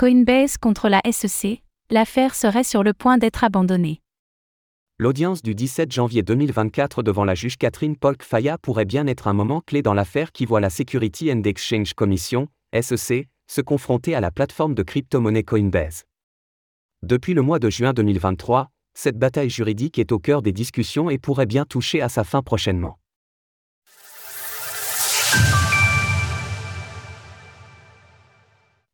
Coinbase contre la SEC, l'affaire serait sur le point d'être abandonnée. L'audience du 17 janvier 2024 devant la juge Catherine Polk Faya pourrait bien être un moment clé dans l'affaire qui voit la Security and Exchange Commission, SEC, se confronter à la plateforme de crypto-monnaie Coinbase. Depuis le mois de juin 2023, cette bataille juridique est au cœur des discussions et pourrait bien toucher à sa fin prochainement.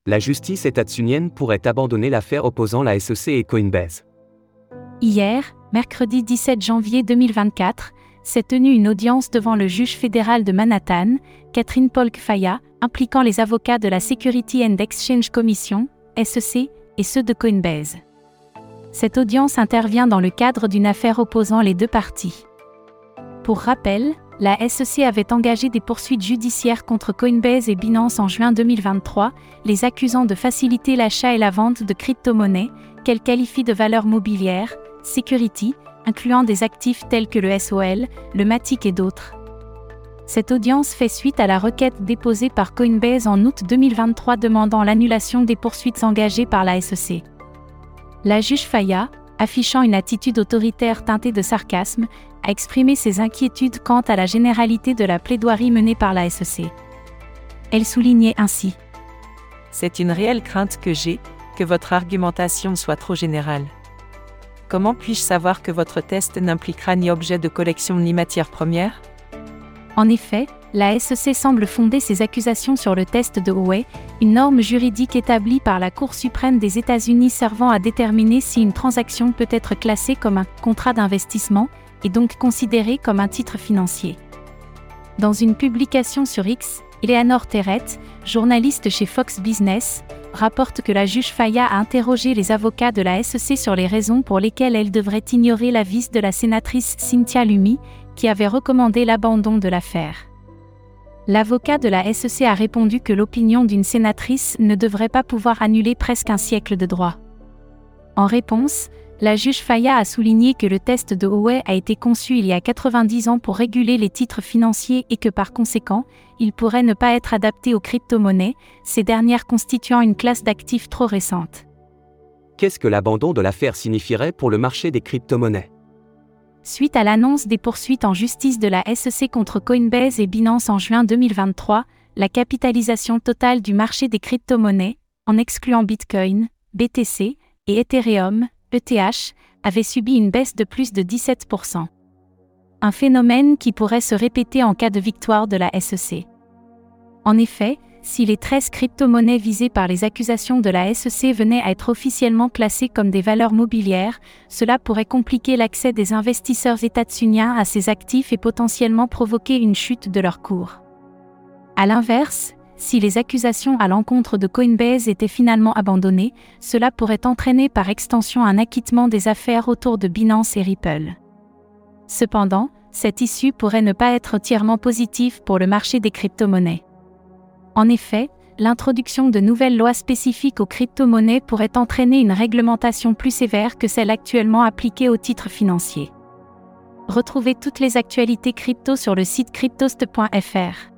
La justice états-unienne pourrait abandonner l'affaire opposant la SEC et Coinbase. Hier, mercredi 17 janvier 2024, s'est tenue une audience devant le juge fédéral de Manhattan, Catherine Polk Faya, impliquant les avocats de la Security and Exchange Commission, SEC, et ceux de Coinbase. Cette audience intervient dans le cadre d'une affaire opposant les deux parties. Pour rappel, la SEC avait engagé des poursuites judiciaires contre Coinbase et Binance en juin 2023, les accusant de faciliter l'achat et la vente de crypto-monnaies, qu'elle qualifie de valeurs mobilières, security, incluant des actifs tels que le SOL, le MATIC et d'autres. Cette audience fait suite à la requête déposée par Coinbase en août 2023 demandant l'annulation des poursuites engagées par la SEC. La juge Faya, affichant une attitude autoritaire teintée de sarcasme, a exprimé ses inquiétudes quant à la généralité de la plaidoirie menée par la SEC. Elle soulignait ainsi C'est une réelle crainte que j'ai, que votre argumentation soit trop générale. Comment puis-je savoir que votre test n'impliquera ni objet de collection ni matière première? En effet, la SEC semble fonder ses accusations sur le test de Howey, une norme juridique établie par la Cour suprême des États-Unis servant à déterminer si une transaction peut être classée comme un contrat d'investissement, et donc considérée comme un titre financier. Dans une publication sur X, Eleanor Terrett, journaliste chez Fox Business, rapporte que la juge Faya a interrogé les avocats de la SEC sur les raisons pour lesquelles elle devrait ignorer l'avis de la sénatrice Cynthia Lumi, qui avait recommandé l'abandon de l'affaire. L'avocat de la SEC a répondu que l'opinion d'une sénatrice ne devrait pas pouvoir annuler presque un siècle de droit. En réponse, la juge Faya a souligné que le test de Howey a été conçu il y a 90 ans pour réguler les titres financiers et que par conséquent, il pourrait ne pas être adapté aux crypto-monnaies, ces dernières constituant une classe d'actifs trop récente. Qu'est-ce que l'abandon de l'affaire signifierait pour le marché des crypto-monnaies? Suite à l'annonce des poursuites en justice de la SEC contre Coinbase et Binance en juin 2023, la capitalisation totale du marché des crypto-monnaies, en excluant Bitcoin, BTC et Ethereum, ETH, avait subi une baisse de plus de 17%. Un phénomène qui pourrait se répéter en cas de victoire de la SEC. En effet, si les 13 crypto-monnaies visées par les accusations de la SEC venaient à être officiellement classées comme des valeurs mobilières, cela pourrait compliquer l'accès des investisseurs états-uniens à ces actifs et potentiellement provoquer une chute de leur cours. A l'inverse, si les accusations à l'encontre de Coinbase étaient finalement abandonnées, cela pourrait entraîner par extension un acquittement des affaires autour de Binance et Ripple. Cependant, cette issue pourrait ne pas être entièrement positive pour le marché des crypto-monnaies. En effet, l'introduction de nouvelles lois spécifiques aux crypto-monnaies pourrait entraîner une réglementation plus sévère que celle actuellement appliquée aux titres financiers. Retrouvez toutes les actualités crypto sur le site cryptost.fr.